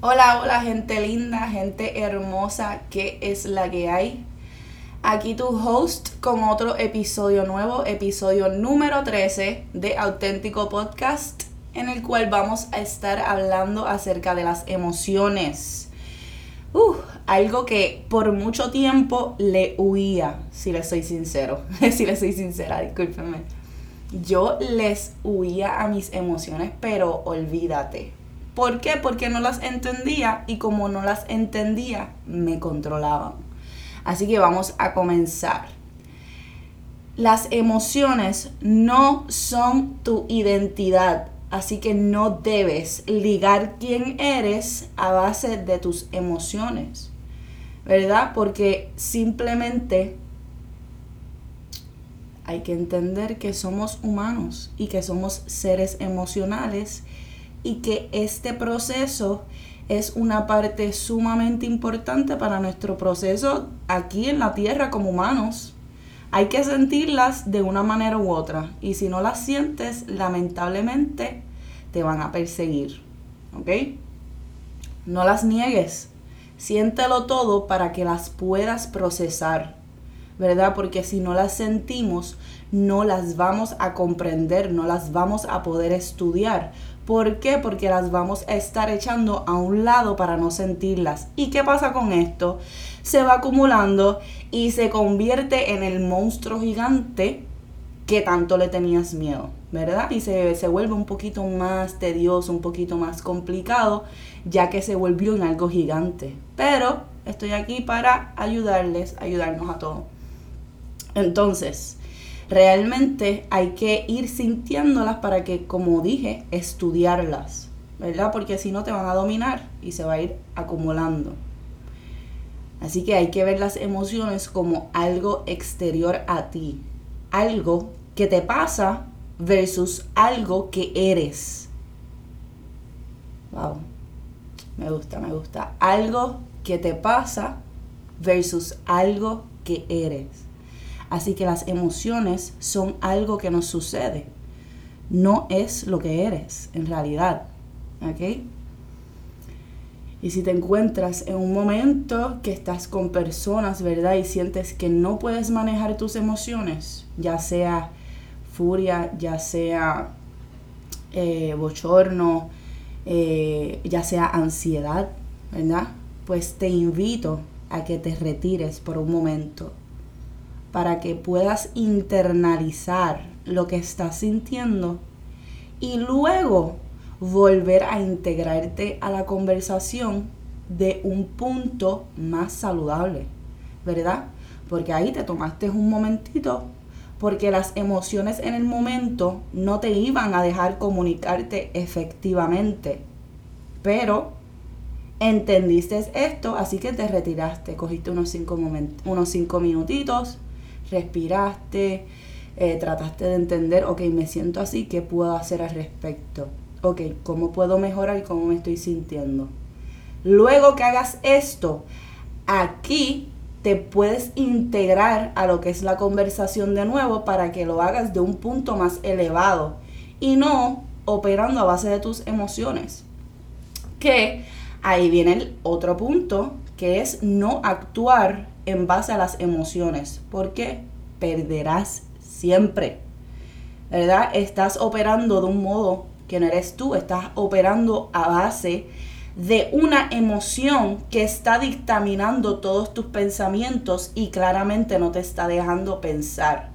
Hola, hola gente linda, gente hermosa, ¿qué es la que hay? Aquí tu host con otro episodio nuevo, episodio número 13 de Auténtico Podcast, en el cual vamos a estar hablando acerca de las emociones. Uh, algo que por mucho tiempo le huía, si le soy sincero, si le soy sincera, discúlpenme. Yo les huía a mis emociones, pero olvídate, ¿Por qué? Porque no las entendía y como no las entendía, me controlaban. Así que vamos a comenzar. Las emociones no son tu identidad, así que no debes ligar quién eres a base de tus emociones, ¿verdad? Porque simplemente hay que entender que somos humanos y que somos seres emocionales y que este proceso es una parte sumamente importante para nuestro proceso aquí en la tierra como humanos. Hay que sentirlas de una manera u otra y si no las sientes, lamentablemente te van a perseguir. ¿Ok? No las niegues. Siéntelo todo para que las puedas procesar. ¿Verdad? Porque si no las sentimos, no las vamos a comprender, no las vamos a poder estudiar. ¿Por qué? Porque las vamos a estar echando a un lado para no sentirlas. ¿Y qué pasa con esto? Se va acumulando y se convierte en el monstruo gigante que tanto le tenías miedo, ¿verdad? Y se, se vuelve un poquito más tedioso, un poquito más complicado, ya que se volvió en algo gigante. Pero estoy aquí para ayudarles, ayudarnos a todos. Entonces, realmente hay que ir sintiéndolas para que, como dije, estudiarlas, ¿verdad? Porque si no te van a dominar y se va a ir acumulando. Así que hay que ver las emociones como algo exterior a ti, algo que te pasa versus algo que eres. Wow, me gusta, me gusta. Algo que te pasa versus algo que eres. Así que las emociones son algo que nos sucede. No es lo que eres en realidad. ¿Ok? Y si te encuentras en un momento que estás con personas, ¿verdad? Y sientes que no puedes manejar tus emociones, ya sea furia, ya sea eh, bochorno, eh, ya sea ansiedad, ¿verdad? Pues te invito a que te retires por un momento para que puedas internalizar lo que estás sintiendo y luego volver a integrarte a la conversación de un punto más saludable, ¿verdad? Porque ahí te tomaste un momentito porque las emociones en el momento no te iban a dejar comunicarte efectivamente. Pero entendiste esto, así que te retiraste, cogiste unos cinco, unos cinco minutitos, respiraste, eh, trataste de entender, ok, me siento así, ¿qué puedo hacer al respecto? Ok, ¿cómo puedo mejorar y cómo me estoy sintiendo? Luego que hagas esto, aquí te puedes integrar a lo que es la conversación de nuevo para que lo hagas de un punto más elevado y no operando a base de tus emociones. Que ahí viene el otro punto, que es no actuar en base a las emociones, porque perderás siempre. ¿Verdad? Estás operando de un modo que no eres tú, estás operando a base de una emoción que está dictaminando todos tus pensamientos y claramente no te está dejando pensar.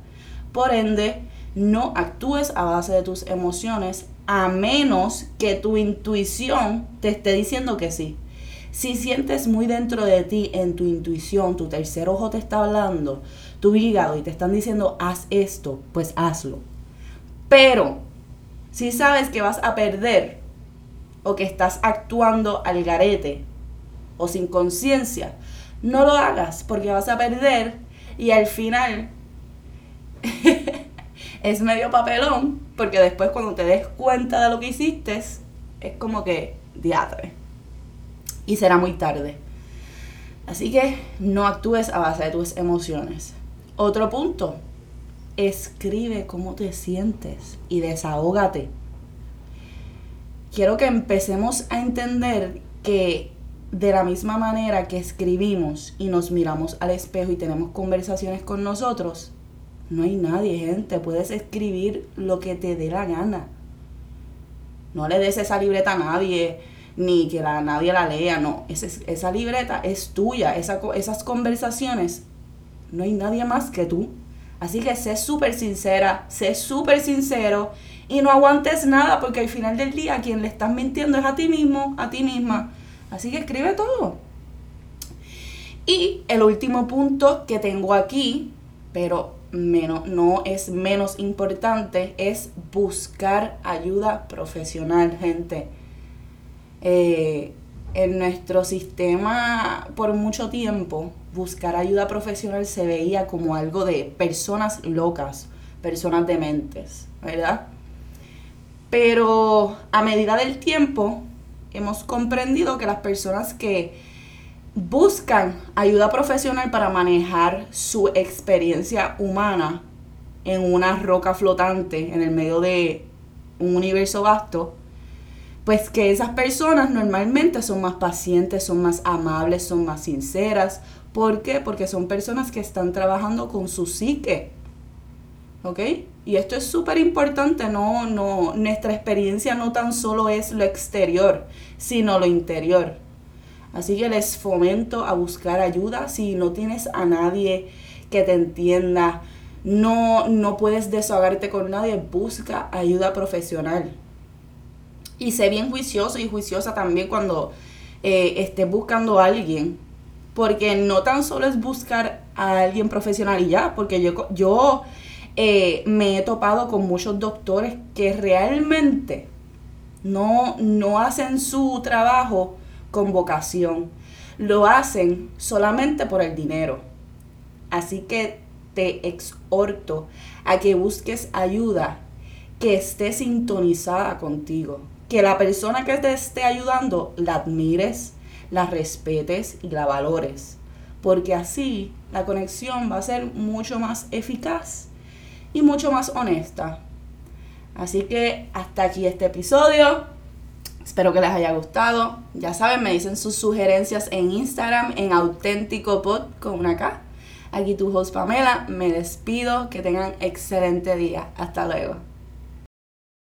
Por ende, no actúes a base de tus emociones a menos que tu intuición te esté diciendo que sí. Si sientes muy dentro de ti, en tu intuición, tu tercer ojo te está hablando, tu hígado y te están diciendo, haz esto, pues hazlo. Pero, si sabes que vas a perder o que estás actuando al garete o sin conciencia, no lo hagas porque vas a perder y al final es medio papelón porque después cuando te des cuenta de lo que hiciste es como que diatre y será muy tarde. Así que no actúes a base de tus emociones. Otro punto, escribe cómo te sientes y desahógate. quiero que empecemos a entender que de la misma manera que escribimos y nos miramos al espejo y tenemos conversaciones con nosotros, no hay nadie, gente. Puedes escribir lo que te dé la gana. No le des esa libreta a nadie, ni que la, nadie la lea, no. esa libreta es tuya. esas conversaciones, no hay nadie más que tú. Así que sé súper sincera, sé súper sincero y no aguantes nada porque al final del día quien le estás mintiendo es a ti mismo, a ti misma. Así que escribe todo. Y el último punto que tengo aquí, pero menos, no es menos importante, es buscar ayuda profesional, gente. Eh, en nuestro sistema por mucho tiempo buscar ayuda profesional se veía como algo de personas locas, personas dementes, ¿verdad? Pero a medida del tiempo hemos comprendido que las personas que buscan ayuda profesional para manejar su experiencia humana en una roca flotante en el medio de un universo vasto, pues que esas personas normalmente son más pacientes, son más amables, son más sinceras. ¿Por qué? Porque son personas que están trabajando con su psique. ¿Ok? Y esto es súper importante, no, no, nuestra experiencia no tan solo es lo exterior, sino lo interior. Así que les fomento a buscar ayuda si no tienes a nadie que te entienda, no, no puedes desahogarte con nadie, busca ayuda profesional. Y sé bien juicioso y juiciosa también cuando eh, estés buscando a alguien, porque no tan solo es buscar a alguien profesional y ya, porque yo, yo eh, me he topado con muchos doctores que realmente no, no hacen su trabajo con vocación, lo hacen solamente por el dinero. Así que te exhorto a que busques ayuda que esté sintonizada contigo, que la persona que te esté ayudando la admires, la respetes y la valores, porque así la conexión va a ser mucho más eficaz y mucho más honesta. Así que hasta aquí este episodio. Espero que les haya gustado. Ya saben, me dicen sus sugerencias en Instagram, en auténtico pod con una K. Aquí tu host Pamela. Me despido. Que tengan excelente día. Hasta luego.